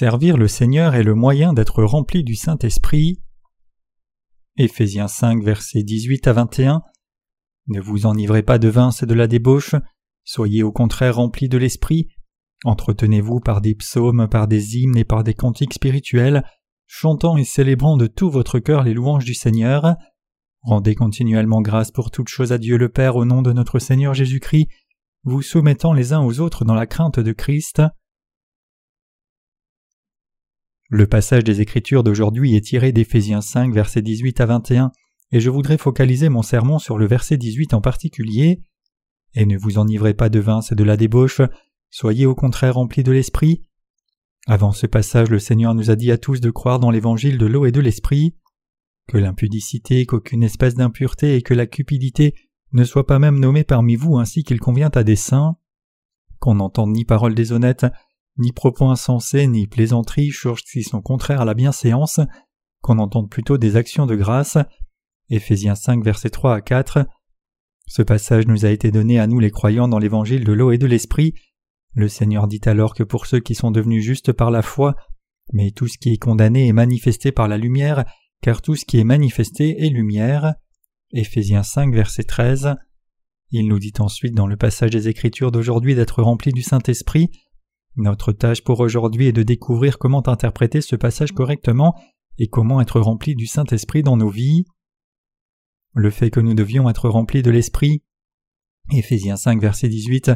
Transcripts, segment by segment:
Servir le Seigneur est le moyen d'être rempli du Saint-Esprit. Éphésiens 5, versets 18 à 21. Ne vous enivrez pas de vin, c'est de la débauche. Soyez au contraire remplis de l'Esprit. Entretenez-vous par des psaumes, par des hymnes et par des cantiques spirituels, chantant et célébrant de tout votre cœur les louanges du Seigneur. Rendez continuellement grâce pour toutes choses à Dieu le Père au nom de notre Seigneur Jésus-Christ, vous soumettant les uns aux autres dans la crainte de Christ. Le passage des Écritures d'aujourd'hui est tiré d'Éphésiens 5, versets 18 à 21, et je voudrais focaliser mon sermon sur le verset 18 en particulier. Et ne vous enivrez pas de vin, c'est de la débauche, soyez au contraire remplis de l'Esprit. Avant ce passage, le Seigneur nous a dit à tous de croire dans l'évangile de l'eau et de l'Esprit, que l'impudicité, qu'aucune espèce d'impureté et que la cupidité ne soient pas même nommés parmi vous ainsi qu'il convient à des saints, qu'on n'entende ni paroles déshonnêtes, ni propos insensés, ni plaisanteries, choses qui sont contraires à la bienséance, qu'on entende plutôt des actions de grâce. Éphésiens 5, versets 3 à 4. Ce passage nous a été donné à nous les croyants dans l'évangile de l'eau et de l'esprit. Le Seigneur dit alors que pour ceux qui sont devenus justes par la foi, mais tout ce qui est condamné est manifesté par la lumière, car tout ce qui est manifesté est lumière. Éphésiens 5, verset 13. Il nous dit ensuite dans le passage des Écritures d'aujourd'hui d'être remplis du Saint-Esprit. Notre tâche pour aujourd'hui est de découvrir comment interpréter ce passage correctement et comment être rempli du Saint-Esprit dans nos vies. Le fait que nous devions être remplis de l'Esprit, Éphésiens 5 verset 18,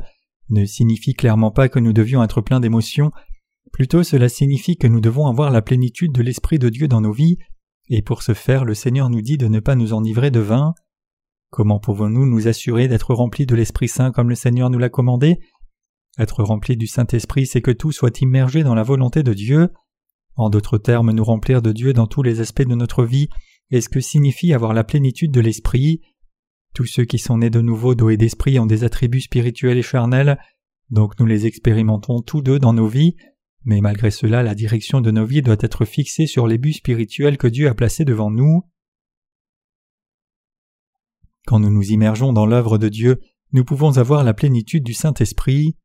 ne signifie clairement pas que nous devions être pleins d'émotions, plutôt cela signifie que nous devons avoir la plénitude de l'Esprit de Dieu dans nos vies, et pour ce faire le Seigneur nous dit de ne pas nous enivrer de vin. Comment pouvons-nous nous assurer d'être remplis de l'Esprit Saint comme le Seigneur nous l'a commandé? Être rempli du Saint-Esprit, c'est que tout soit immergé dans la volonté de Dieu. En d'autres termes, nous remplir de Dieu dans tous les aspects de notre vie est ce que signifie avoir la plénitude de l'Esprit. Tous ceux qui sont nés de nouveau d'eau et d'esprit ont des attributs spirituels et charnels, donc nous les expérimentons tous deux dans nos vies, mais malgré cela la direction de nos vies doit être fixée sur les buts spirituels que Dieu a placés devant nous. Quand nous nous immergeons dans l'œuvre de Dieu, nous pouvons avoir la plénitude du Saint-Esprit.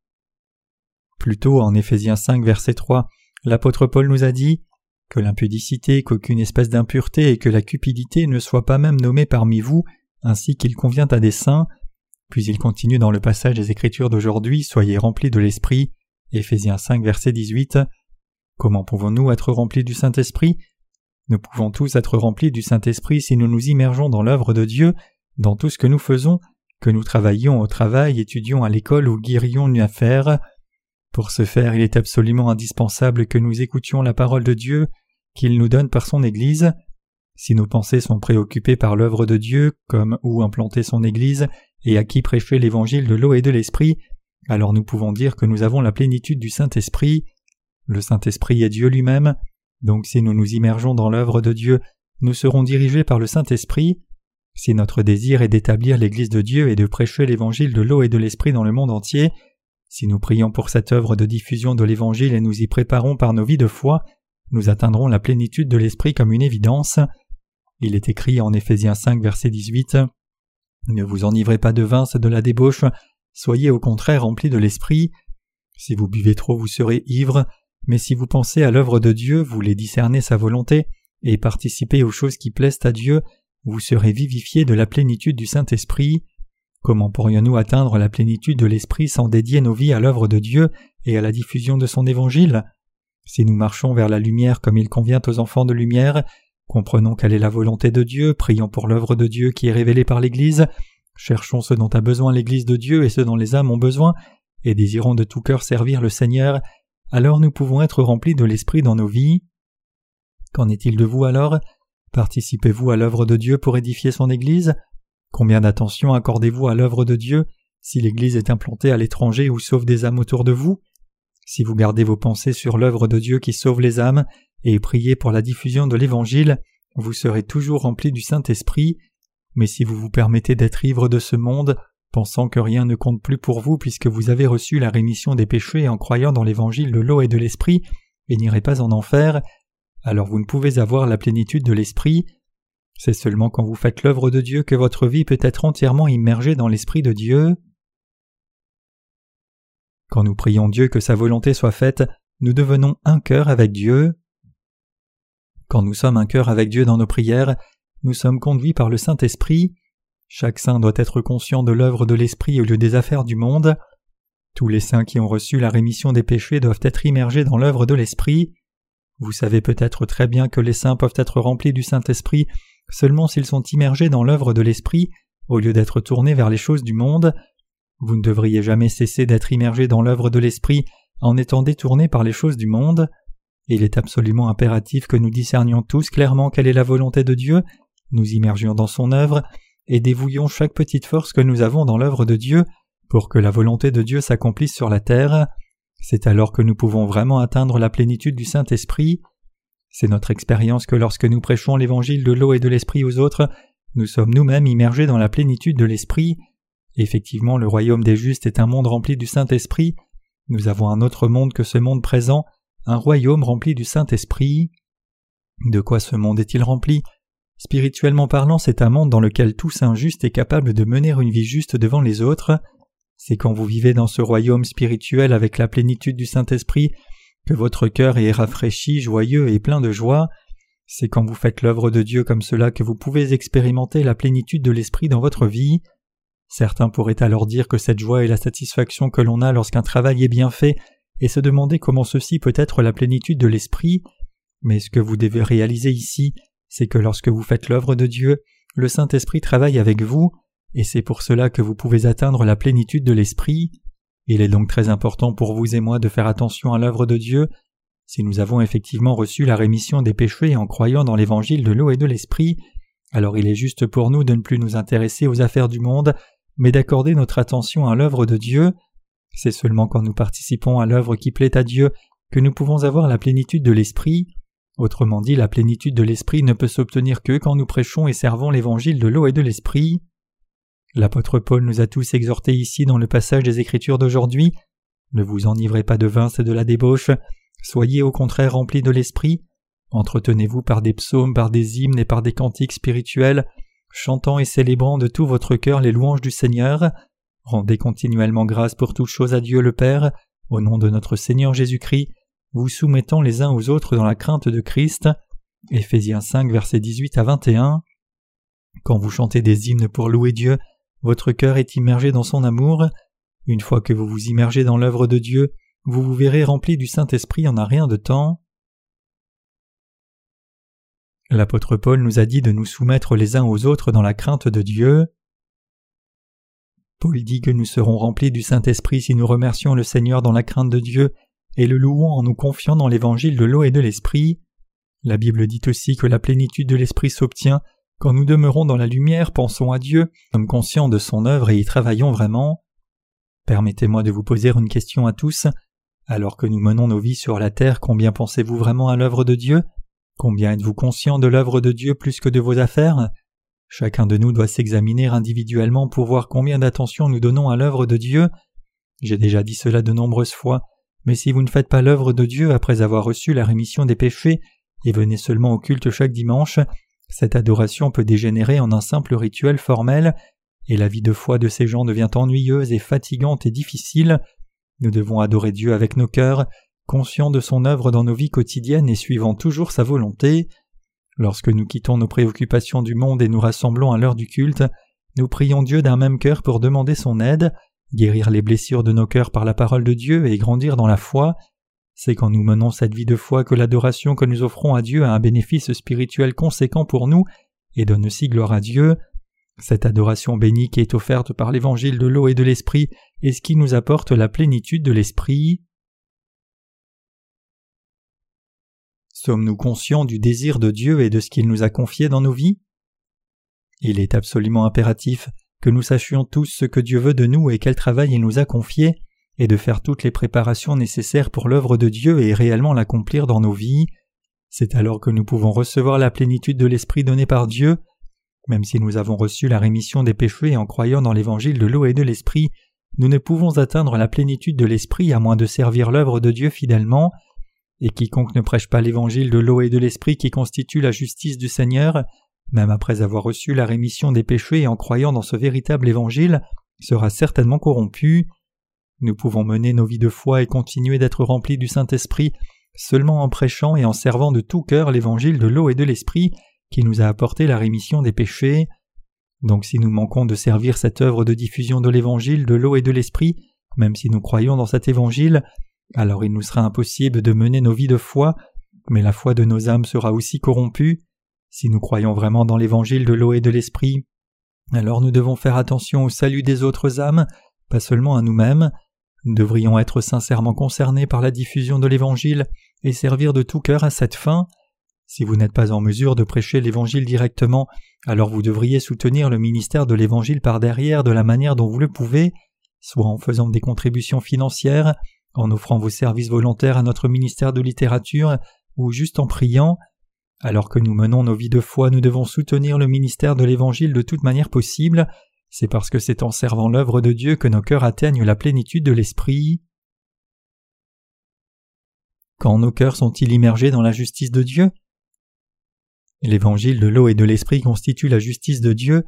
Plutôt en Éphésiens 5 verset 3, l'apôtre Paul nous a dit que l'impudicité, qu'aucune espèce d'impureté et que la cupidité ne soient pas même nommées parmi vous, ainsi qu'il convient à des saints. Puis il continue dans le passage des Écritures d'aujourd'hui, Soyez remplis de l'Esprit, Éphésiens 5 verset 18. Comment pouvons-nous être remplis du Saint-Esprit? Nous pouvons tous être remplis du Saint-Esprit si nous nous immergeons dans l'œuvre de Dieu, dans tout ce que nous faisons, que nous travaillions au travail, étudions à l'école ou guérions une affaire. Pour ce faire, il est absolument indispensable que nous écoutions la parole de Dieu qu'il nous donne par son Église. Si nos pensées sont préoccupées par l'œuvre de Dieu, comme où implanter son Église et à qui prêcher l'évangile de l'eau et de l'esprit, alors nous pouvons dire que nous avons la plénitude du Saint-Esprit. Le Saint-Esprit est Dieu lui-même, donc si nous nous immergeons dans l'œuvre de Dieu, nous serons dirigés par le Saint-Esprit. Si notre désir est d'établir l'Église de Dieu et de prêcher l'évangile de l'eau et de l'esprit dans le monde entier, si nous prions pour cette œuvre de diffusion de l'Évangile et nous y préparons par nos vies de foi, nous atteindrons la plénitude de l'Esprit comme une évidence. Il est écrit en Éphésiens 5 verset 18 Ne vous enivrez pas de vin, c'est de la débauche, soyez au contraire remplis de l'Esprit. Si vous buvez trop, vous serez ivre, mais si vous pensez à l'œuvre de Dieu, vous les discernez sa volonté, et participez aux choses qui plaisent à Dieu, vous serez vivifiés de la plénitude du Saint-Esprit. Comment pourrions-nous atteindre la plénitude de l'Esprit sans dédier nos vies à l'œuvre de Dieu et à la diffusion de son évangile? Si nous marchons vers la lumière comme il convient aux enfants de lumière, comprenons quelle est la volonté de Dieu, prions pour l'œuvre de Dieu qui est révélée par l'Église, cherchons ce dont a besoin l'Église de Dieu et ce dont les âmes ont besoin, et désirons de tout cœur servir le Seigneur, alors nous pouvons être remplis de l'Esprit dans nos vies. Qu'en est-il de vous alors? Participez-vous à l'œuvre de Dieu pour édifier son Église? Combien d'attention accordez-vous à l'œuvre de Dieu si l'Église est implantée à l'étranger ou sauve des âmes autour de vous? Si vous gardez vos pensées sur l'œuvre de Dieu qui sauve les âmes et priez pour la diffusion de l'Évangile, vous serez toujours rempli du Saint-Esprit, mais si vous vous permettez d'être ivre de ce monde, pensant que rien ne compte plus pour vous puisque vous avez reçu la rémission des péchés en croyant dans l'Évangile de l'eau et de l'Esprit, et n'irez pas en enfer, alors vous ne pouvez avoir la plénitude de l'Esprit, c'est seulement quand vous faites l'œuvre de Dieu que votre vie peut être entièrement immergée dans l'Esprit de Dieu. Quand nous prions Dieu que sa volonté soit faite, nous devenons un cœur avec Dieu. Quand nous sommes un cœur avec Dieu dans nos prières, nous sommes conduits par le Saint-Esprit. Chaque saint doit être conscient de l'œuvre de l'Esprit au lieu des affaires du monde. Tous les saints qui ont reçu la rémission des péchés doivent être immergés dans l'œuvre de l'Esprit. Vous savez peut-être très bien que les saints peuvent être remplis du Saint-Esprit seulement s'ils sont immergés dans l'œuvre de l'Esprit au lieu d'être tournés vers les choses du monde. Vous ne devriez jamais cesser d'être immergés dans l'œuvre de l'Esprit en étant détournés par les choses du monde. Il est absolument impératif que nous discernions tous clairement quelle est la volonté de Dieu, nous immergions dans son œuvre, et dévouillions chaque petite force que nous avons dans l'œuvre de Dieu pour que la volonté de Dieu s'accomplisse sur la terre. C'est alors que nous pouvons vraiment atteindre la plénitude du Saint-Esprit. C'est notre expérience que lorsque nous prêchons l'évangile de l'eau et de l'esprit aux autres, nous sommes nous-mêmes immergés dans la plénitude de l'esprit. Effectivement, le royaume des justes est un monde rempli du Saint-Esprit. Nous avons un autre monde que ce monde présent, un royaume rempli du Saint-Esprit. De quoi ce monde est-il rempli? Spirituellement parlant, c'est un monde dans lequel tout saint juste est capable de mener une vie juste devant les autres. C'est quand vous vivez dans ce royaume spirituel avec la plénitude du Saint-Esprit que votre cœur est rafraîchi, joyeux et plein de joie. C'est quand vous faites l'œuvre de Dieu comme cela que vous pouvez expérimenter la plénitude de l'Esprit dans votre vie. Certains pourraient alors dire que cette joie est la satisfaction que l'on a lorsqu'un travail est bien fait et se demander comment ceci peut être la plénitude de l'Esprit. Mais ce que vous devez réaliser ici, c'est que lorsque vous faites l'œuvre de Dieu, le Saint-Esprit travaille avec vous, et c'est pour cela que vous pouvez atteindre la plénitude de l'Esprit. Il est donc très important pour vous et moi de faire attention à l'œuvre de Dieu. Si nous avons effectivement reçu la rémission des péchés en croyant dans l'évangile de l'eau et de l'Esprit, alors il est juste pour nous de ne plus nous intéresser aux affaires du monde, mais d'accorder notre attention à l'œuvre de Dieu. C'est seulement quand nous participons à l'œuvre qui plaît à Dieu que nous pouvons avoir la plénitude de l'Esprit. Autrement dit, la plénitude de l'Esprit ne peut s'obtenir que quand nous prêchons et servons l'évangile de l'eau et de l'Esprit. L'apôtre Paul nous a tous exhortés ici dans le passage des Écritures d'aujourd'hui. Ne vous enivrez pas de vin, c'est de la débauche. Soyez au contraire remplis de l'Esprit. Entretenez-vous par des psaumes, par des hymnes et par des cantiques spirituels chantant et célébrant de tout votre cœur les louanges du Seigneur, rendez continuellement grâce pour toutes choses à Dieu le Père, au nom de notre Seigneur Jésus-Christ, vous soumettant les uns aux autres dans la crainte de Christ. Éphésiens 5, versets 18 à 21. Quand vous chantez des hymnes pour louer Dieu, votre cœur est immergé dans son amour. Une fois que vous vous immergez dans l'œuvre de Dieu, vous vous verrez rempli du Saint-Esprit en un rien de temps. L'apôtre Paul nous a dit de nous soumettre les uns aux autres dans la crainte de Dieu. Paul dit que nous serons remplis du Saint-Esprit si nous remercions le Seigneur dans la crainte de Dieu et le louons en nous confiant dans l'évangile de l'eau et de l'Esprit. La Bible dit aussi que la plénitude de l'Esprit s'obtient quand nous demeurons dans la lumière, pensons à Dieu, sommes conscients de son œuvre et y travaillons vraiment. Permettez-moi de vous poser une question à tous. Alors que nous menons nos vies sur la terre, combien pensez-vous vraiment à l'œuvre de Dieu? Combien êtes-vous conscient de l'œuvre de Dieu plus que de vos affaires? Chacun de nous doit s'examiner individuellement pour voir combien d'attention nous donnons à l'œuvre de Dieu. J'ai déjà dit cela de nombreuses fois, mais si vous ne faites pas l'œuvre de Dieu après avoir reçu la rémission des péchés et venez seulement au culte chaque dimanche, cette adoration peut dégénérer en un simple rituel formel, et la vie de foi de ces gens devient ennuyeuse et fatigante et difficile. Nous devons adorer Dieu avec nos cœurs, conscient de son œuvre dans nos vies quotidiennes et suivant toujours sa volonté. Lorsque nous quittons nos préoccupations du monde et nous rassemblons à l'heure du culte, nous prions Dieu d'un même cœur pour demander son aide, guérir les blessures de nos cœurs par la parole de Dieu et grandir dans la foi. C'est quand nous menons cette vie de foi que l'adoration que nous offrons à Dieu a un bénéfice spirituel conséquent pour nous et donne aussi gloire à Dieu. Cette adoration bénie qui est offerte par l'évangile de l'eau et de l'esprit est ce qui nous apporte la plénitude de l'esprit. Sommes-nous conscients du désir de Dieu et de ce qu'il nous a confié dans nos vies? Il est absolument impératif que nous sachions tous ce que Dieu veut de nous et quel travail il nous a confié, et de faire toutes les préparations nécessaires pour l'œuvre de Dieu et réellement l'accomplir dans nos vies. C'est alors que nous pouvons recevoir la plénitude de l'Esprit donné par Dieu. Même si nous avons reçu la rémission des péchés en croyant dans l'évangile de l'eau et de l'Esprit, nous ne pouvons atteindre la plénitude de l'Esprit à moins de servir l'œuvre de Dieu fidèlement, et quiconque ne prêche pas l'évangile de l'eau et de l'esprit qui constitue la justice du Seigneur, même après avoir reçu la rémission des péchés et en croyant dans ce véritable évangile, sera certainement corrompu. Nous pouvons mener nos vies de foi et continuer d'être remplis du Saint-Esprit seulement en prêchant et en servant de tout cœur l'évangile de l'eau et de l'esprit qui nous a apporté la rémission des péchés. Donc si nous manquons de servir cette œuvre de diffusion de l'évangile de l'eau et de l'esprit, même si nous croyons dans cet évangile, alors il nous sera impossible de mener nos vies de foi, mais la foi de nos âmes sera aussi corrompue. Si nous croyons vraiment dans l'évangile de l'eau et de l'esprit, alors nous devons faire attention au salut des autres âmes, pas seulement à nous-mêmes. Nous devrions être sincèrement concernés par la diffusion de l'Évangile et servir de tout cœur à cette fin. Si vous n'êtes pas en mesure de prêcher l'Évangile directement, alors vous devriez soutenir le ministère de l'Évangile par derrière de la manière dont vous le pouvez, soit en faisant des contributions financières, en offrant vos services volontaires à notre ministère de littérature, ou juste en priant. Alors que nous menons nos vies de foi, nous devons soutenir le ministère de l'Évangile de toute manière possible, c'est parce que c'est en servant l'œuvre de Dieu que nos cœurs atteignent la plénitude de l'Esprit. Quand nos cœurs sont-ils immergés dans la justice de Dieu? L'évangile de l'eau et de l'Esprit constitue la justice de Dieu.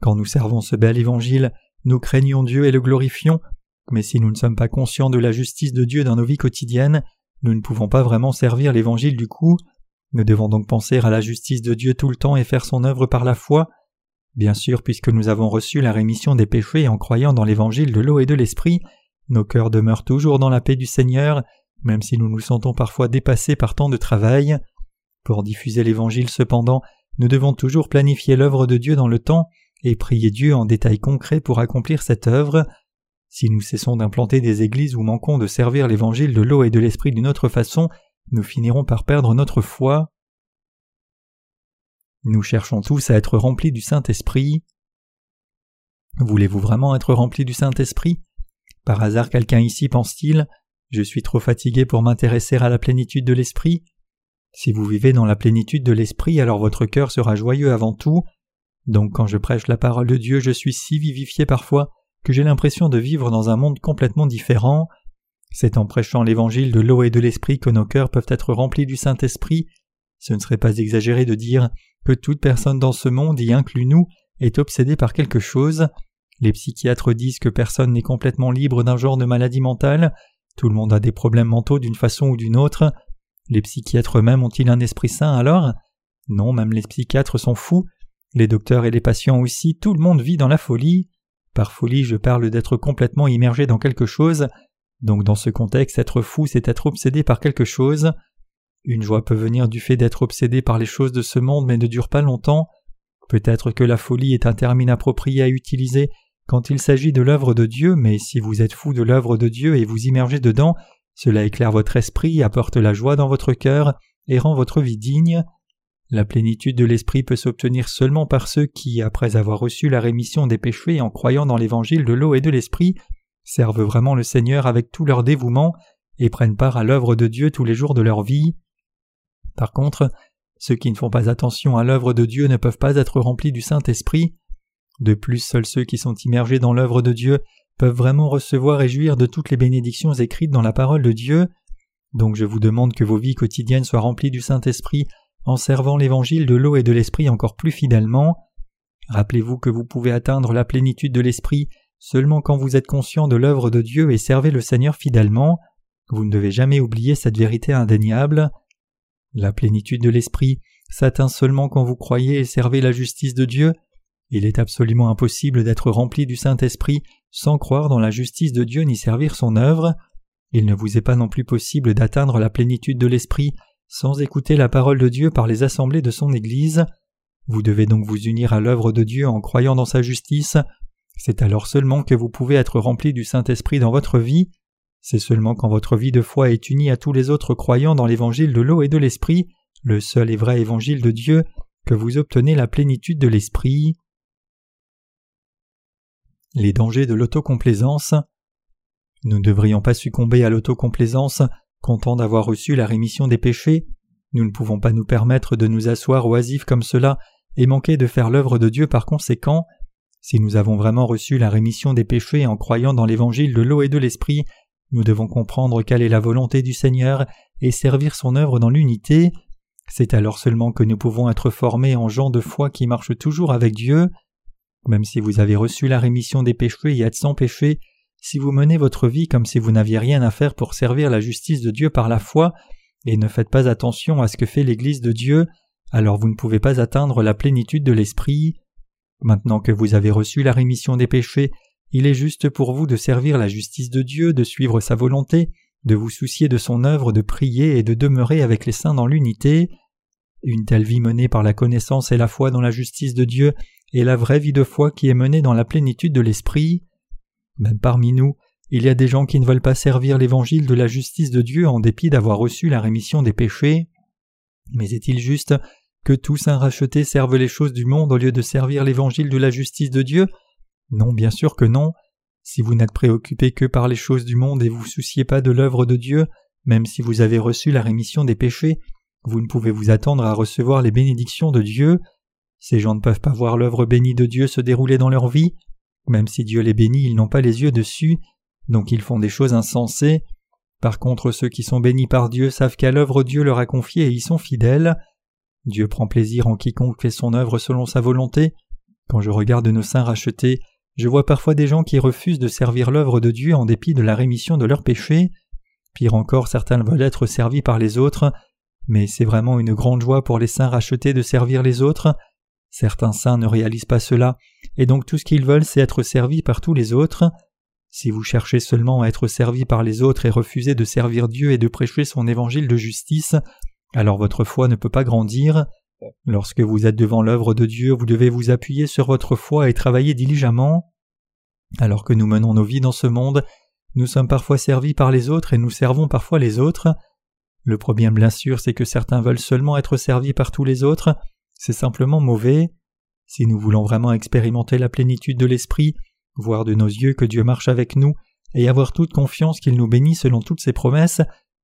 Quand nous servons ce bel évangile, nous craignons Dieu et le glorifions, mais si nous ne sommes pas conscients de la justice de Dieu dans nos vies quotidiennes, nous ne pouvons pas vraiment servir l'évangile du coup. Nous devons donc penser à la justice de Dieu tout le temps et faire son œuvre par la foi. Bien sûr, puisque nous avons reçu la rémission des péchés en croyant dans l'évangile de l'eau et de l'esprit, nos cœurs demeurent toujours dans la paix du Seigneur, même si nous nous sentons parfois dépassés par tant de travail. Pour diffuser l'évangile cependant, nous devons toujours planifier l'œuvre de Dieu dans le temps et prier Dieu en détails concrets pour accomplir cette œuvre. Si nous cessons d'implanter des églises ou manquons de servir l'évangile de l'eau et de l'esprit d'une autre façon, nous finirons par perdre notre foi. Nous cherchons tous à être remplis du Saint-Esprit. Voulez-vous vraiment être remplis du Saint-Esprit? Par hasard quelqu'un ici pense-t-il Je suis trop fatigué pour m'intéresser à la plénitude de l'Esprit Si vous vivez dans la plénitude de l'Esprit, alors votre cœur sera joyeux avant tout. Donc quand je prêche la parole de Dieu, je suis si vivifié parfois que j'ai l'impression de vivre dans un monde complètement différent. C'est en prêchant l'évangile de l'eau et de l'esprit que nos cœurs peuvent être remplis du Saint-Esprit. Ce ne serait pas exagéré de dire que toute personne dans ce monde, y inclus nous, est obsédée par quelque chose. Les psychiatres disent que personne n'est complètement libre d'un genre de maladie mentale, tout le monde a des problèmes mentaux d'une façon ou d'une autre. Les psychiatres eux-mêmes ont-ils un esprit saint alors? Non, même les psychiatres sont fous. Les docteurs et les patients aussi, tout le monde vit dans la folie. Par folie, je parle d'être complètement immergé dans quelque chose, donc dans ce contexte, être fou, c'est être obsédé par quelque chose. Une joie peut venir du fait d'être obsédé par les choses de ce monde mais ne dure pas longtemps. Peut-être que la folie est un terme inapproprié à utiliser quand il s'agit de l'œuvre de Dieu, mais si vous êtes fou de l'œuvre de Dieu et vous immergez dedans, cela éclaire votre esprit, apporte la joie dans votre cœur et rend votre vie digne. La plénitude de l'esprit peut s'obtenir seulement par ceux qui, après avoir reçu la rémission des péchés en croyant dans l'évangile de l'eau et de l'esprit, servent vraiment le Seigneur avec tout leur dévouement et prennent part à l'œuvre de Dieu tous les jours de leur vie. Par contre, ceux qui ne font pas attention à l'œuvre de Dieu ne peuvent pas être remplis du Saint-Esprit. De plus, seuls ceux qui sont immergés dans l'œuvre de Dieu peuvent vraiment recevoir et jouir de toutes les bénédictions écrites dans la parole de Dieu. Donc je vous demande que vos vies quotidiennes soient remplies du Saint-Esprit en servant l'évangile de l'eau et de l'Esprit encore plus fidèlement. Rappelez-vous que vous pouvez atteindre la plénitude de l'Esprit seulement quand vous êtes conscient de l'œuvre de Dieu et servez le Seigneur fidèlement. Vous ne devez jamais oublier cette vérité indéniable. La plénitude de l'Esprit s'atteint seulement quand vous croyez et servez la justice de Dieu. Il est absolument impossible d'être rempli du Saint-Esprit sans croire dans la justice de Dieu ni servir son œuvre. Il ne vous est pas non plus possible d'atteindre la plénitude de l'Esprit sans écouter la parole de Dieu par les assemblées de son Église. Vous devez donc vous unir à l'œuvre de Dieu en croyant dans sa justice, c'est alors seulement que vous pouvez être rempli du Saint-Esprit dans votre vie, c'est seulement quand votre vie de foi est unie à tous les autres croyants dans l'évangile de l'eau et de l'Esprit, le seul et vrai évangile de Dieu, que vous obtenez la plénitude de l'Esprit. Les dangers de l'autocomplaisance. Nous ne devrions pas succomber à l'autocomplaisance, content d'avoir reçu la rémission des péchés. Nous ne pouvons pas nous permettre de nous asseoir oisifs comme cela et manquer de faire l'œuvre de Dieu par conséquent. Si nous avons vraiment reçu la rémission des péchés en croyant dans l'évangile de l'eau et de l'esprit, nous devons comprendre quelle est la volonté du Seigneur et servir son œuvre dans l'unité. C'est alors seulement que nous pouvons être formés en gens de foi qui marchent toujours avec Dieu. Même si vous avez reçu la rémission des péchés et êtes sans péché, si vous menez votre vie comme si vous n'aviez rien à faire pour servir la justice de Dieu par la foi, et ne faites pas attention à ce que fait l'Église de Dieu, alors vous ne pouvez pas atteindre la plénitude de l'Esprit. Maintenant que vous avez reçu la rémission des péchés, il est juste pour vous de servir la justice de Dieu, de suivre sa volonté, de vous soucier de son œuvre, de prier et de demeurer avec les saints dans l'unité. Une telle vie menée par la connaissance et la foi dans la justice de Dieu est la vraie vie de foi qui est menée dans la plénitude de l'Esprit. Même parmi nous, il y a des gens qui ne veulent pas servir l'évangile de la justice de Dieu en dépit d'avoir reçu la rémission des péchés. Mais est-il juste que tous saints rachetés servent les choses du monde au lieu de servir l'évangile de la justice de Dieu? Non, bien sûr que non. Si vous n'êtes préoccupé que par les choses du monde et vous souciez pas de l'œuvre de Dieu, même si vous avez reçu la rémission des péchés, vous ne pouvez vous attendre à recevoir les bénédictions de Dieu. Ces gens ne peuvent pas voir l'œuvre bénie de Dieu se dérouler dans leur vie. Même si Dieu les bénit, ils n'ont pas les yeux dessus, donc ils font des choses insensées. Par contre, ceux qui sont bénis par Dieu savent qu'à l'œuvre Dieu leur a confié et y sont fidèles. Dieu prend plaisir en quiconque fait son œuvre selon sa volonté. Quand je regarde nos saints rachetés, je vois parfois des gens qui refusent de servir l'œuvre de Dieu en dépit de la rémission de leurs péchés. Pire encore, certains veulent être servis par les autres, mais c'est vraiment une grande joie pour les saints rachetés de servir les autres. Certains saints ne réalisent pas cela, et donc tout ce qu'ils veulent c'est être servis par tous les autres. Si vous cherchez seulement à être servi par les autres et refusez de servir Dieu et de prêcher son évangile de justice, alors votre foi ne peut pas grandir. Lorsque vous êtes devant l'œuvre de Dieu, vous devez vous appuyer sur votre foi et travailler diligemment. Alors que nous menons nos vies dans ce monde, nous sommes parfois servis par les autres et nous servons parfois les autres. Le problème bien sûr c'est que certains veulent seulement être servis par tous les autres, c'est simplement mauvais. Si nous voulons vraiment expérimenter la plénitude de l'Esprit, voir de nos yeux que Dieu marche avec nous, et avoir toute confiance qu'il nous bénit selon toutes ses promesses,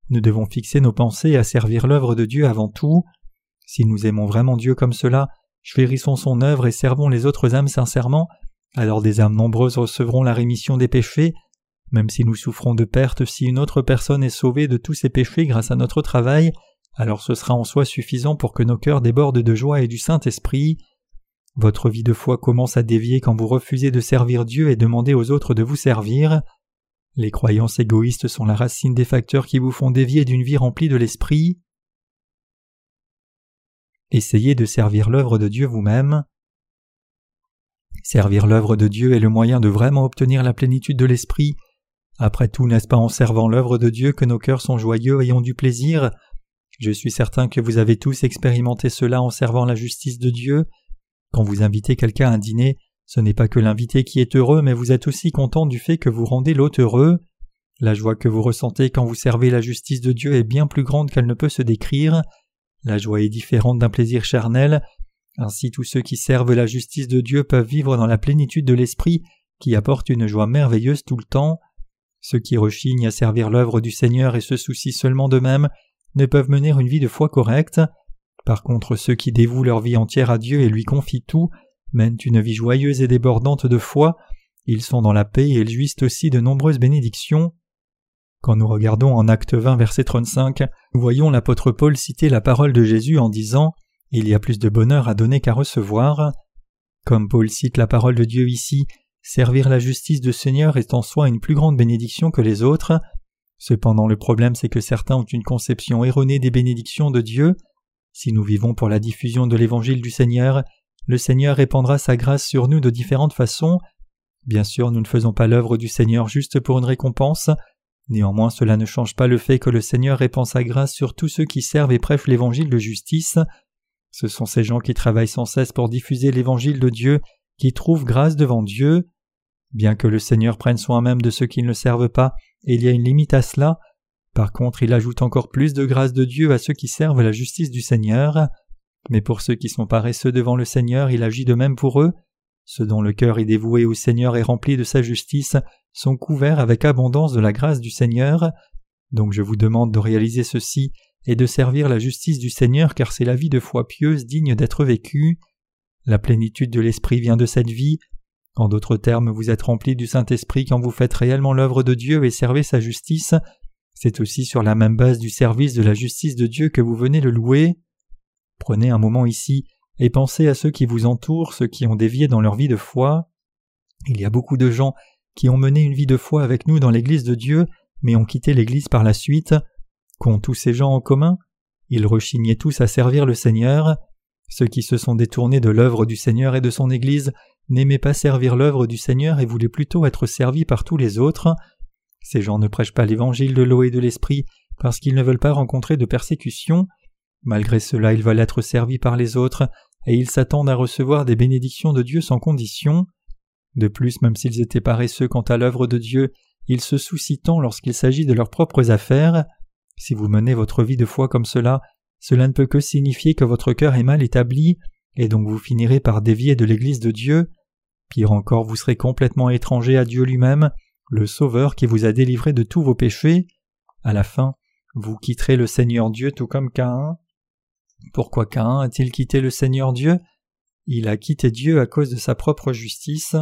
nous devons fixer nos pensées à servir l'œuvre de Dieu avant tout. Si nous aimons vraiment Dieu comme cela, chérissons son œuvre et servons les autres âmes sincèrement, alors des âmes nombreuses recevront la rémission des péchés, même si nous souffrons de perte si une autre personne est sauvée de tous ses péchés grâce à notre travail, alors ce sera en soi suffisant pour que nos cœurs débordent de joie et du Saint-Esprit. Votre vie de foi commence à dévier quand vous refusez de servir Dieu et demandez aux autres de vous servir. Les croyances égoïstes sont la racine des facteurs qui vous font dévier d'une vie remplie de l'Esprit. Essayez de servir l'œuvre de Dieu vous-même. Servir l'œuvre de Dieu est le moyen de vraiment obtenir la plénitude de l'Esprit. Après tout, n'est-ce pas en servant l'œuvre de Dieu que nos cœurs sont joyeux et ont du plaisir? Je suis certain que vous avez tous expérimenté cela en servant la justice de Dieu. Quand vous invitez quelqu'un à dîner, ce n'est pas que l'invité qui est heureux, mais vous êtes aussi content du fait que vous rendez l'hôte heureux. La joie que vous ressentez quand vous servez la justice de Dieu est bien plus grande qu'elle ne peut se décrire. La joie est différente d'un plaisir charnel. Ainsi tous ceux qui servent la justice de Dieu peuvent vivre dans la plénitude de l'Esprit qui apporte une joie merveilleuse tout le temps. Ceux qui rechignent à servir l'œuvre du Seigneur et se soucient seulement d'eux-mêmes ne peuvent mener une vie de foi correcte. Par contre, ceux qui dévouent leur vie entière à Dieu et lui confient tout, mènent une vie joyeuse et débordante de foi, ils sont dans la paix et ils jouissent aussi de nombreuses bénédictions. Quand nous regardons en Acte 20 verset 35, nous voyons l'apôtre Paul citer la parole de Jésus en disant Il y a plus de bonheur à donner qu'à recevoir. Comme Paul cite la parole de Dieu ici, servir la justice de Seigneur est en soi une plus grande bénédiction que les autres. Cependant le problème c'est que certains ont une conception erronée des bénédictions de Dieu. Si nous vivons pour la diffusion de l'évangile du Seigneur, le Seigneur répandra sa grâce sur nous de différentes façons. Bien sûr, nous ne faisons pas l'œuvre du Seigneur juste pour une récompense. Néanmoins, cela ne change pas le fait que le Seigneur répand sa grâce sur tous ceux qui servent et prêchent l'évangile de justice. Ce sont ces gens qui travaillent sans cesse pour diffuser l'évangile de Dieu qui trouvent grâce devant Dieu. Bien que le Seigneur prenne soin même de ceux qui ne le servent pas, il y a une limite à cela. Par contre, il ajoute encore plus de grâce de Dieu à ceux qui servent la justice du Seigneur. Mais pour ceux qui sont paresseux devant le Seigneur, il agit de même pour eux. Ceux dont le cœur est dévoué au Seigneur et rempli de sa justice sont couverts avec abondance de la grâce du Seigneur. Donc je vous demande de réaliser ceci et de servir la justice du Seigneur car c'est la vie de foi pieuse digne d'être vécue. La plénitude de l'Esprit vient de cette vie, en d'autres termes, vous êtes rempli du Saint-Esprit quand vous faites réellement l'œuvre de Dieu et servez sa justice. C'est aussi sur la même base du service de la justice de Dieu que vous venez le louer. Prenez un moment ici et pensez à ceux qui vous entourent, ceux qui ont dévié dans leur vie de foi. Il y a beaucoup de gens qui ont mené une vie de foi avec nous dans l'Église de Dieu, mais ont quitté l'Église par la suite. Qu'ont tous ces gens en commun? Ils rechignaient tous à servir le Seigneur. Ceux qui se sont détournés de l'œuvre du Seigneur et de son Église n'aimaient pas servir l'œuvre du Seigneur et voulaient plutôt être servis par tous les autres. Ces gens ne prêchent pas l'évangile de l'eau et de l'esprit parce qu'ils ne veulent pas rencontrer de persécution. Malgré cela, ils veulent être servis par les autres, et ils s'attendent à recevoir des bénédictions de Dieu sans condition. De plus, même s'ils étaient paresseux quant à l'œuvre de Dieu, ils se soucient tant lorsqu'il s'agit de leurs propres affaires. Si vous menez votre vie de foi comme cela, cela ne peut que signifier que votre cœur est mal établi, et donc vous finirez par dévier de l'Église de Dieu. Pire encore, vous serez complètement étranger à Dieu lui-même, le Sauveur qui vous a délivré de tous vos péchés. À la fin, vous quitterez le Seigneur Dieu tout comme Caïn. Pourquoi Caïn a-t-il quitté le Seigneur Dieu? Il a quitté Dieu à cause de sa propre justice.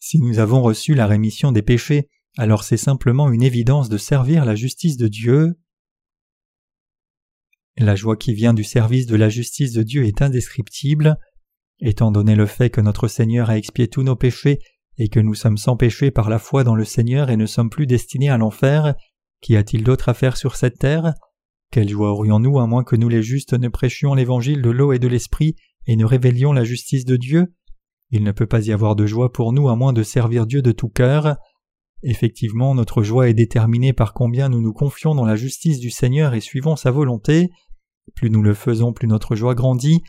Si nous avons reçu la rémission des péchés, alors c'est simplement une évidence de servir la justice de Dieu. La joie qui vient du service de la justice de Dieu est indescriptible. Étant donné le fait que notre Seigneur a expié tous nos péchés et que nous sommes sans péché par la foi dans le Seigneur et ne sommes plus destinés à l'enfer, qu'y a-t-il d'autre à faire sur cette terre? Quelle joie aurions-nous à moins que nous les justes ne prêchions l'évangile de l'eau et de l'esprit et ne révélions la justice de Dieu? Il ne peut pas y avoir de joie pour nous à moins de servir Dieu de tout cœur. Effectivement, notre joie est déterminée par combien nous nous confions dans la justice du Seigneur et suivons sa volonté. Plus nous le faisons, plus notre joie grandit.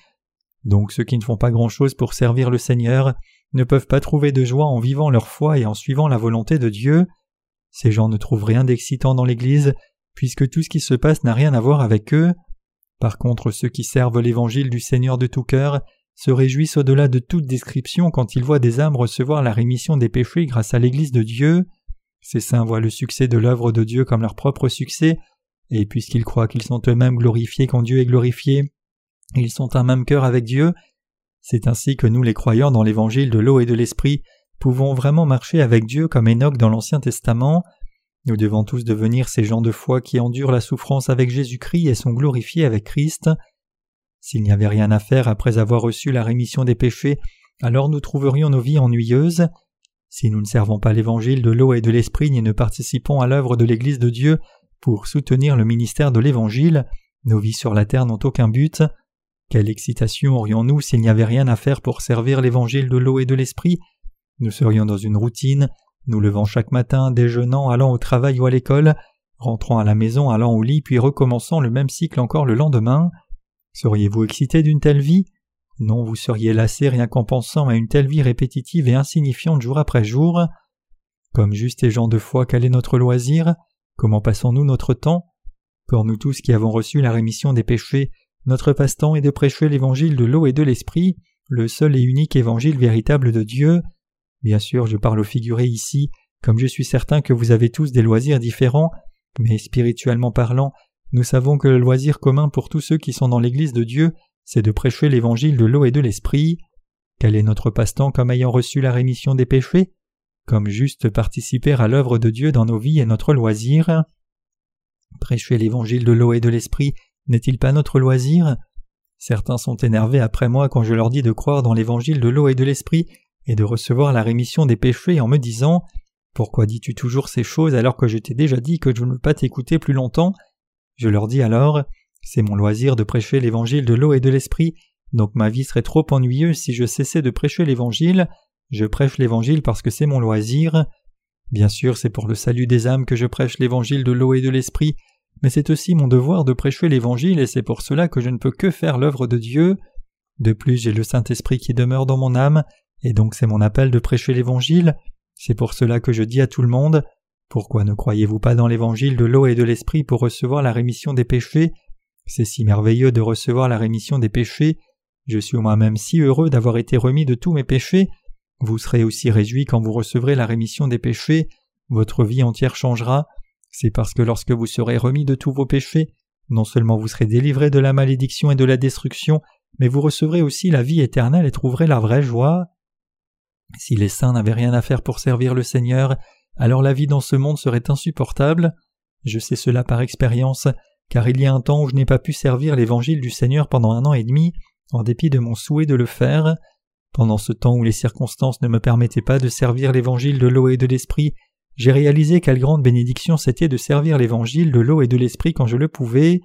Donc ceux qui ne font pas grand-chose pour servir le Seigneur ne peuvent pas trouver de joie en vivant leur foi et en suivant la volonté de Dieu. Ces gens ne trouvent rien d'excitant dans l'Église, puisque tout ce qui se passe n'a rien à voir avec eux. Par contre, ceux qui servent l'Évangile du Seigneur de tout cœur se réjouissent au-delà de toute description quand ils voient des âmes recevoir la rémission des péchés grâce à l'Église de Dieu. Ces saints voient le succès de l'œuvre de Dieu comme leur propre succès, et puisqu'ils croient qu'ils sont eux-mêmes glorifiés quand Dieu est glorifié, ils sont un même cœur avec Dieu. C'est ainsi que nous les croyants dans l'évangile de l'eau et de l'esprit pouvons vraiment marcher avec Dieu comme Enoch dans l'Ancien Testament. Nous devons tous devenir ces gens de foi qui endurent la souffrance avec Jésus-Christ et sont glorifiés avec Christ. S'il n'y avait rien à faire après avoir reçu la rémission des péchés, alors nous trouverions nos vies ennuyeuses. Si nous ne servons pas l'évangile de l'eau et de l'esprit ni ne participons à l'œuvre de l'Église de Dieu pour soutenir le ministère de l'évangile, nos vies sur la terre n'ont aucun but. Quelle excitation aurions-nous s'il n'y avait rien à faire pour servir l'évangile de l'eau et de l'esprit? Nous serions dans une routine, nous levant chaque matin, déjeunant, allant au travail ou à l'école, rentrant à la maison, allant au lit, puis recommençant le même cycle encore le lendemain. Seriez-vous excité d'une telle vie? Non, vous seriez lassé rien qu'en pensant à une telle vie répétitive et insignifiante jour après jour. Comme juste et gens de foi, quel est notre loisir? Comment passons-nous notre temps? Pour nous tous qui avons reçu la rémission des péchés, notre passe-temps est de prêcher l'évangile de l'eau et de l'esprit, le seul et unique évangile véritable de Dieu. Bien sûr, je parle au figuré ici, comme je suis certain que vous avez tous des loisirs différents, mais spirituellement parlant, nous savons que le loisir commun pour tous ceux qui sont dans l'Église de Dieu, c'est de prêcher l'évangile de l'eau et de l'esprit. Quel est notre passe-temps comme ayant reçu la rémission des péchés? Comme juste participer à l'œuvre de Dieu dans nos vies et notre loisir? Prêcher l'évangile de l'eau et de l'esprit n'est-il pas notre loisir? Certains sont énervés après moi quand je leur dis de croire dans l'évangile de l'eau et de l'esprit et de recevoir la rémission des péchés en me disant Pourquoi dis-tu toujours ces choses alors que je t'ai déjà dit que je ne veux pas t'écouter plus longtemps? Je leur dis alors C'est mon loisir de prêcher l'évangile de l'eau et de l'esprit, donc ma vie serait trop ennuyeuse si je cessais de prêcher l'évangile. Je prêche l'évangile parce que c'est mon loisir. Bien sûr, c'est pour le salut des âmes que je prêche l'évangile de l'eau et de l'esprit, mais c'est aussi mon devoir de prêcher l'Évangile et c'est pour cela que je ne peux que faire l'œuvre de Dieu. De plus, j'ai le Saint-Esprit qui demeure dans mon âme, et donc c'est mon appel de prêcher l'Évangile. C'est pour cela que je dis à tout le monde Pourquoi ne croyez-vous pas dans l'Évangile de l'eau et de l'Esprit pour recevoir la rémission des péchés? C'est si merveilleux de recevoir la rémission des péchés. Je suis moi-même si heureux d'avoir été remis de tous mes péchés. Vous serez aussi réjouis quand vous recevrez la rémission des péchés. Votre vie entière changera. C'est parce que lorsque vous serez remis de tous vos péchés, non seulement vous serez délivré de la malédiction et de la destruction, mais vous recevrez aussi la vie éternelle et trouverez la vraie joie. Si les saints n'avaient rien à faire pour servir le Seigneur, alors la vie dans ce monde serait insupportable. Je sais cela par expérience, car il y a un temps où je n'ai pas pu servir l'évangile du Seigneur pendant un an et demi, en dépit de mon souhait de le faire. Pendant ce temps où les circonstances ne me permettaient pas de servir l'évangile de l'eau et de l'esprit, j'ai réalisé quelle grande bénédiction c'était de servir l'évangile de l'eau et de l'esprit quand je le pouvais.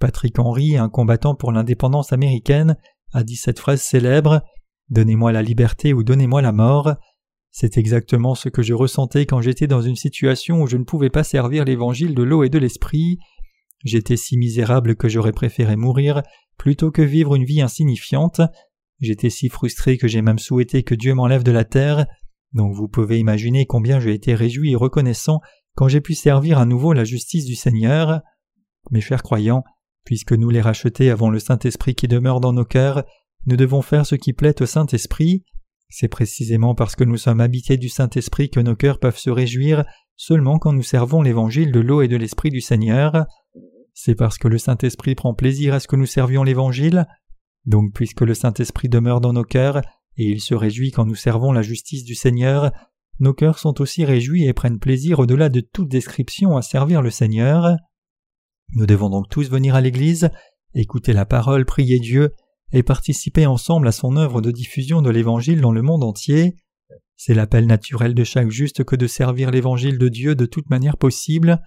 Patrick Henry, un combattant pour l'indépendance américaine, a dit cette phrase célèbre Donnez-moi la liberté ou donnez-moi la mort. C'est exactement ce que je ressentais quand j'étais dans une situation où je ne pouvais pas servir l'évangile de l'eau et de l'esprit. J'étais si misérable que j'aurais préféré mourir plutôt que vivre une vie insignifiante. J'étais si frustré que j'ai même souhaité que Dieu m'enlève de la terre. Donc vous pouvez imaginer combien j'ai été réjoui et reconnaissant quand j'ai pu servir à nouveau la justice du Seigneur. Mes chers croyants, puisque nous les rachetés avons le Saint-Esprit qui demeure dans nos cœurs, nous devons faire ce qui plaît au Saint-Esprit. C'est précisément parce que nous sommes habités du Saint-Esprit que nos cœurs peuvent se réjouir seulement quand nous servons l'évangile de l'eau et de l'Esprit du Seigneur. C'est parce que le Saint-Esprit prend plaisir à ce que nous servions l'Évangile. Donc puisque le Saint-Esprit demeure dans nos cœurs, et il se réjouit quand nous servons la justice du Seigneur, nos cœurs sont aussi réjouis et prennent plaisir au-delà de toute description à servir le Seigneur. Nous devons donc tous venir à l'Église, écouter la parole, prier Dieu, et participer ensemble à son œuvre de diffusion de l'Évangile dans le monde entier. C'est l'appel naturel de chaque juste que de servir l'Évangile de Dieu de toute manière possible.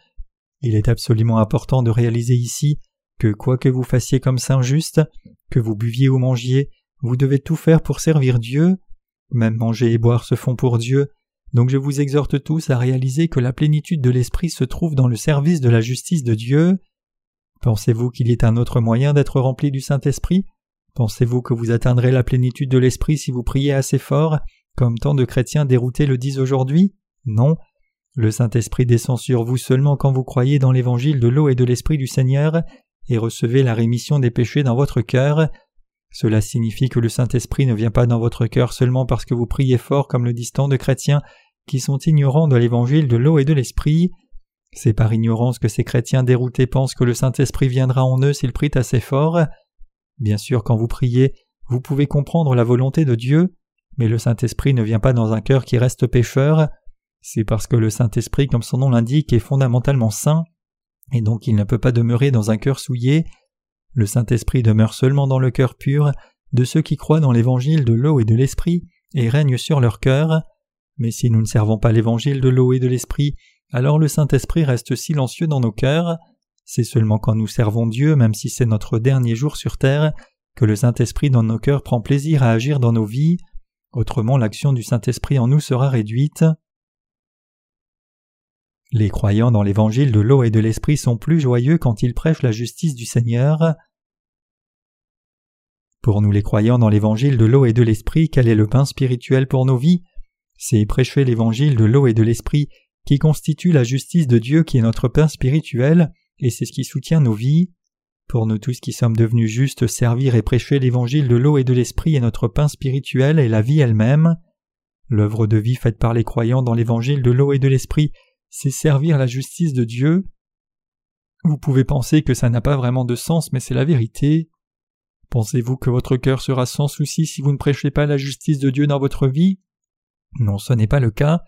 Il est absolument important de réaliser ici que quoi que vous fassiez comme saint juste, que vous buviez ou mangiez, vous devez tout faire pour servir Dieu. Même manger et boire se font pour Dieu, donc je vous exhorte tous à réaliser que la plénitude de l'Esprit se trouve dans le service de la justice de Dieu. Pensez-vous qu'il y ait un autre moyen d'être rempli du Saint-Esprit? Pensez-vous que vous atteindrez la plénitude de l'Esprit si vous priez assez fort, comme tant de chrétiens déroutés le disent aujourd'hui? Non. Le Saint-Esprit descend sur vous seulement quand vous croyez dans l'évangile de l'eau et de l'Esprit du Seigneur et recevez la rémission des péchés dans votre cœur. Cela signifie que le Saint-Esprit ne vient pas dans votre cœur seulement parce que vous priez fort comme le disent tant de chrétiens qui sont ignorants de l'évangile de l'eau et de l'Esprit. C'est par ignorance que ces chrétiens déroutés pensent que le Saint-Esprit viendra en eux s'ils prient assez fort. Bien sûr, quand vous priez, vous pouvez comprendre la volonté de Dieu, mais le Saint-Esprit ne vient pas dans un cœur qui reste pécheur. C'est parce que le Saint-Esprit, comme son nom l'indique, est fondamentalement saint, et donc il ne peut pas demeurer dans un cœur souillé. Le Saint-Esprit demeure seulement dans le cœur pur de ceux qui croient dans l'évangile de l'eau et de l'esprit et règne sur leur cœur. Mais si nous ne servons pas l'évangile de l'eau et de l'esprit, alors le Saint-Esprit reste silencieux dans nos cœurs. C'est seulement quand nous servons Dieu, même si c'est notre dernier jour sur terre, que le Saint-Esprit dans nos cœurs prend plaisir à agir dans nos vies. Autrement, l'action du Saint-Esprit en nous sera réduite. Les croyants dans l'évangile de l'eau et de l'esprit sont plus joyeux quand ils prêchent la justice du Seigneur. Pour nous les croyants dans l'évangile de l'eau et de l'esprit, quel est le pain spirituel pour nos vies? C'est prêcher l'évangile de l'eau et de l'esprit qui constitue la justice de Dieu qui est notre pain spirituel et c'est ce qui soutient nos vies. Pour nous tous qui sommes devenus justes, servir et prêcher l'évangile de l'eau et de l'esprit est notre pain spirituel et la vie elle-même. L'œuvre de vie faite par les croyants dans l'évangile de l'eau et de l'esprit, c'est servir la justice de Dieu. Vous pouvez penser que ça n'a pas vraiment de sens, mais c'est la vérité. Pensez-vous que votre cœur sera sans souci si vous ne prêchez pas la justice de Dieu dans votre vie? Non, ce n'est pas le cas.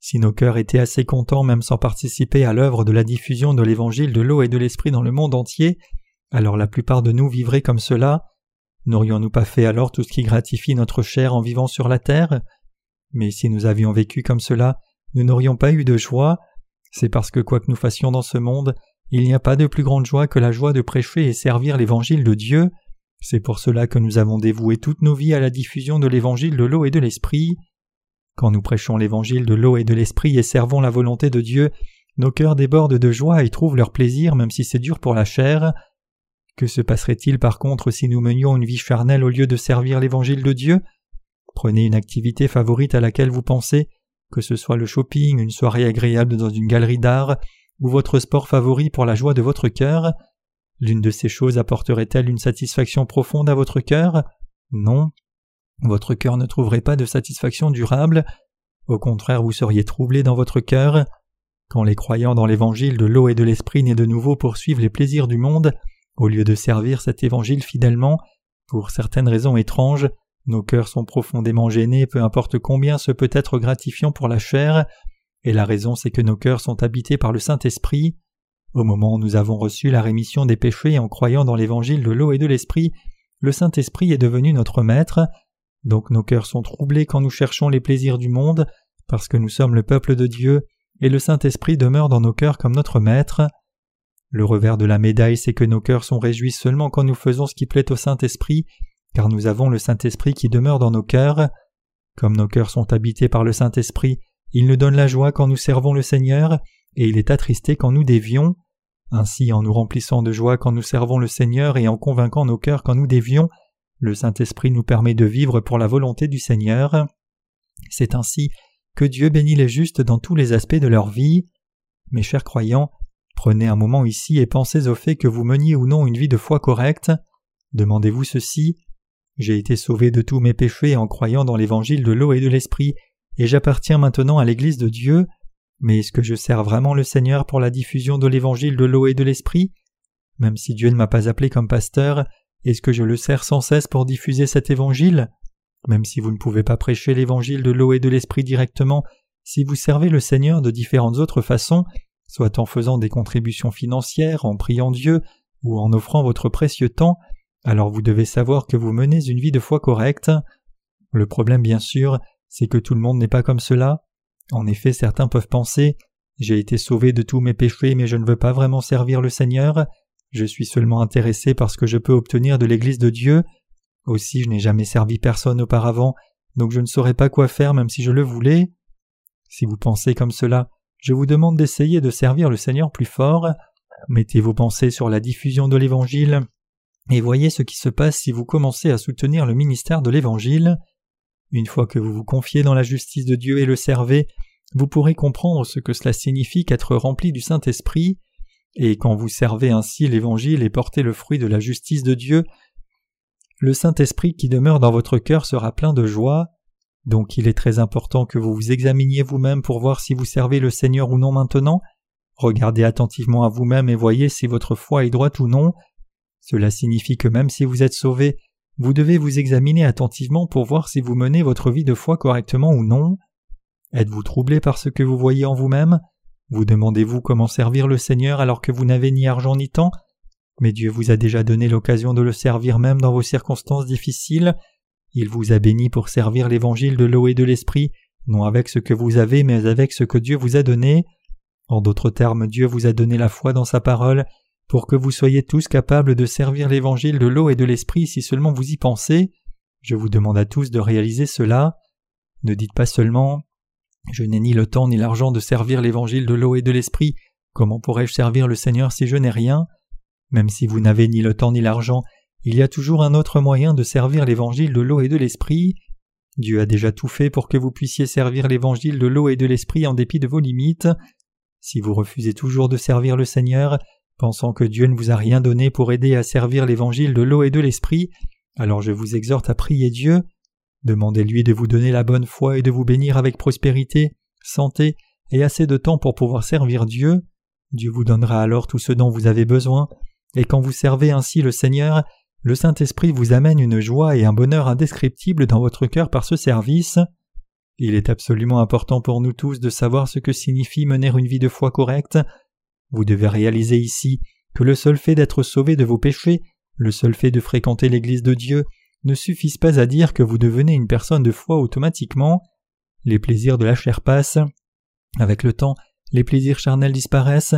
Si nos cœurs étaient assez contents même sans participer à l'œuvre de la diffusion de l'évangile de l'eau et de l'esprit dans le monde entier, alors la plupart de nous vivraient comme cela. N'aurions-nous pas fait alors tout ce qui gratifie notre chair en vivant sur la terre? Mais si nous avions vécu comme cela, nous n'aurions pas eu de joie. C'est parce que quoi que nous fassions dans ce monde, il n'y a pas de plus grande joie que la joie de prêcher et servir l'évangile de Dieu. C'est pour cela que nous avons dévoué toutes nos vies à la diffusion de l'évangile de l'eau et de l'esprit. Quand nous prêchons l'évangile de l'eau et de l'esprit et servons la volonté de Dieu, nos cœurs débordent de joie et trouvent leur plaisir même si c'est dur pour la chair. Que se passerait-il par contre si nous menions une vie charnelle au lieu de servir l'évangile de Dieu? Prenez une activité favorite à laquelle vous pensez, que ce soit le shopping, une soirée agréable dans une galerie d'art, ou votre sport favori pour la joie de votre cœur. L'une de ces choses apporterait-elle une satisfaction profonde à votre cœur? Non. Votre cœur ne trouverait pas de satisfaction durable, au contraire vous seriez troublé dans votre cœur. Quand les croyants dans l'évangile de l'eau et de l'esprit nés de nouveau poursuivent les plaisirs du monde, au lieu de servir cet évangile fidèlement, pour certaines raisons étranges, nos cœurs sont profondément gênés, peu importe combien ce peut être gratifiant pour la chair, et la raison c'est que nos cœurs sont habités par le Saint-Esprit. Au moment où nous avons reçu la rémission des péchés en croyant dans l'évangile de l'eau et de l'esprit, le Saint-Esprit est devenu notre Maître, Donc nos cœurs sont troublés quand nous cherchons les plaisirs du monde, parce que nous sommes le peuple de Dieu, et le Saint-Esprit demeure dans nos cœurs comme notre Maître. Le revers de la médaille, c'est que nos cœurs sont réjouis seulement quand nous faisons ce qui plaît au Saint-Esprit, car nous avons le Saint-Esprit qui demeure dans nos cœurs. Comme nos cœurs sont habités par le Saint-Esprit, il nous donne la joie quand nous servons le Seigneur, et il est attristé quand nous dévions. Ainsi, en nous remplissant de joie quand nous servons le Seigneur et en convainquant nos cœurs quand nous dévions, le Saint-Esprit nous permet de vivre pour la volonté du Seigneur. C'est ainsi que Dieu bénit les justes dans tous les aspects de leur vie. Mes chers croyants, prenez un moment ici et pensez au fait que vous meniez ou non une vie de foi correcte. Demandez-vous ceci. J'ai été sauvé de tous mes péchés en croyant dans l'évangile de l'eau et de l'esprit, et j'appartiens maintenant à l'Église de Dieu. Mais est-ce que je sers vraiment le Seigneur pour la diffusion de l'évangile de l'eau et de l'esprit? Même si Dieu ne m'a pas appelé comme pasteur, est-ce que je le sers sans cesse pour diffuser cet évangile? Même si vous ne pouvez pas prêcher l'évangile de l'eau et de l'esprit directement, si vous servez le Seigneur de différentes autres façons, soit en faisant des contributions financières, en priant Dieu, ou en offrant votre précieux temps, alors vous devez savoir que vous menez une vie de foi correcte. Le problème, bien sûr, c'est que tout le monde n'est pas comme cela. En effet, certains peuvent penser J'ai été sauvé de tous mes péchés, mais je ne veux pas vraiment servir le Seigneur. Je suis seulement intéressé parce que je peux obtenir de l'Église de Dieu. Aussi je n'ai jamais servi personne auparavant, donc je ne saurais pas quoi faire même si je le voulais. Si vous pensez comme cela, je vous demande d'essayer de servir le Seigneur plus fort. Mettez vos pensées sur la diffusion de l'Évangile et voyez ce qui se passe si vous commencez à soutenir le ministère de l'Évangile. Une fois que vous vous confiez dans la justice de Dieu et le servez, vous pourrez comprendre ce que cela signifie qu'être rempli du Saint-Esprit, et quand vous servez ainsi l'Évangile et portez le fruit de la justice de Dieu, le Saint-Esprit qui demeure dans votre cœur sera plein de joie. Donc il est très important que vous vous examiniez vous-même pour voir si vous servez le Seigneur ou non maintenant. Regardez attentivement à vous-même et voyez si votre foi est droite ou non. Cela signifie que même si vous êtes sauvé, vous devez vous examiner attentivement pour voir si vous menez votre vie de foi correctement ou non. Êtes-vous troublé par ce que vous voyez en vous-même? Vous demandez-vous comment servir le Seigneur alors que vous n'avez ni argent ni temps? Mais Dieu vous a déjà donné l'occasion de le servir même dans vos circonstances difficiles. Il vous a béni pour servir l'évangile de l'eau et de l'esprit, non avec ce que vous avez, mais avec ce que Dieu vous a donné. En d'autres termes, Dieu vous a donné la foi dans sa parole, pour que vous soyez tous capables de servir l'évangile de l'eau et de l'esprit si seulement vous y pensez. Je vous demande à tous de réaliser cela. Ne dites pas seulement Je n'ai ni le temps ni l'argent de servir l'évangile de l'eau et de l'esprit, comment pourrais-je servir le Seigneur si je n'ai rien? Même si vous n'avez ni le temps ni l'argent, il y a toujours un autre moyen de servir l'évangile de l'eau et de l'esprit. Dieu a déjà tout fait pour que vous puissiez servir l'évangile de l'eau et de l'esprit en dépit de vos limites. Si vous refusez toujours de servir le Seigneur, pensant que Dieu ne vous a rien donné pour aider à servir l'évangile de l'eau et de l'esprit, alors je vous exhorte à prier Dieu. Demandez-lui de vous donner la bonne foi et de vous bénir avec prospérité, santé et assez de temps pour pouvoir servir Dieu. Dieu vous donnera alors tout ce dont vous avez besoin et quand vous servez ainsi le Seigneur, le Saint-Esprit vous amène une joie et un bonheur indescriptible dans votre cœur par ce service. Il est absolument important pour nous tous de savoir ce que signifie mener une vie de foi correcte. Vous devez réaliser ici que le seul fait d'être sauvé de vos péchés, le seul fait de fréquenter l'Église de Dieu, ne suffisent pas à dire que vous devenez une personne de foi automatiquement. Les plaisirs de la chair passent. Avec le temps, les plaisirs charnels disparaissent,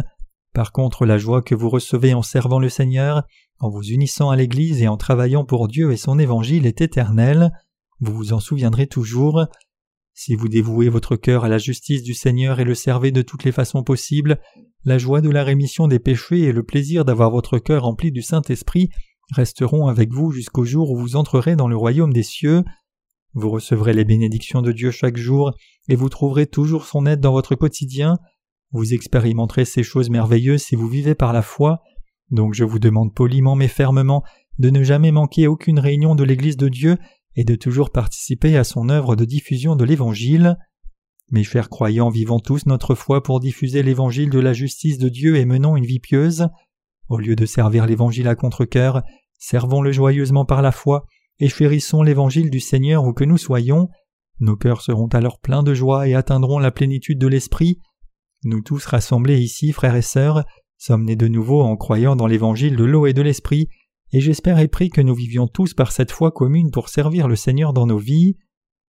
par contre, la joie que vous recevez en servant le Seigneur, en vous unissant à l'Église et en travaillant pour Dieu et son Évangile est éternelle. Vous vous en souviendrez toujours. Si vous dévouez votre cœur à la justice du Seigneur et le servez de toutes les façons possibles, la joie de la rémission des péchés et le plaisir d'avoir votre cœur rempli du Saint-Esprit resteront avec vous jusqu'au jour où vous entrerez dans le royaume des cieux. Vous recevrez les bénédictions de Dieu chaque jour et vous trouverez toujours son aide dans votre quotidien. Vous expérimenterez ces choses merveilleuses si vous vivez par la foi, donc je vous demande poliment mais fermement de ne jamais manquer aucune réunion de l'Église de Dieu et de toujours participer à son œuvre de diffusion de l'Évangile. Mes chers croyants, vivons tous notre foi pour diffuser l'Évangile de la justice de Dieu et menons une vie pieuse. Au lieu de servir l'Évangile à contre-cœur, servons-le joyeusement par la foi et chérissons l'Évangile du Seigneur où que nous soyons. Nos cœurs seront alors pleins de joie et atteindront la plénitude de l'Esprit. Nous tous rassemblés ici, frères et sœurs, sommes nés de nouveau en croyant dans l'évangile de l'eau et de l'esprit, et j'espère et prie que nous vivions tous par cette foi commune pour servir le Seigneur dans nos vies.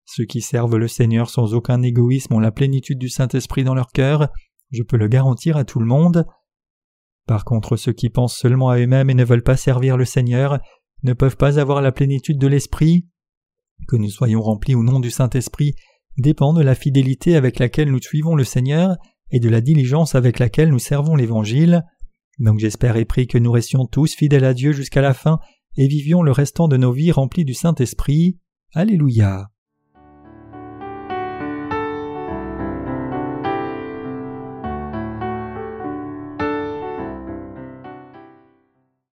Ceux qui servent le Seigneur sans aucun égoïsme ont la plénitude du Saint-Esprit dans leur cœur, je peux le garantir à tout le monde. Par contre, ceux qui pensent seulement à eux-mêmes et ne veulent pas servir le Seigneur ne peuvent pas avoir la plénitude de l'Esprit. Que nous soyons remplis ou non du Saint-Esprit dépend de la fidélité avec laquelle nous suivons le Seigneur et de la diligence avec laquelle nous servons l'Évangile. Donc j'espère et prie que nous restions tous fidèles à Dieu jusqu'à la fin et vivions le restant de nos vies remplis du Saint-Esprit. Alléluia.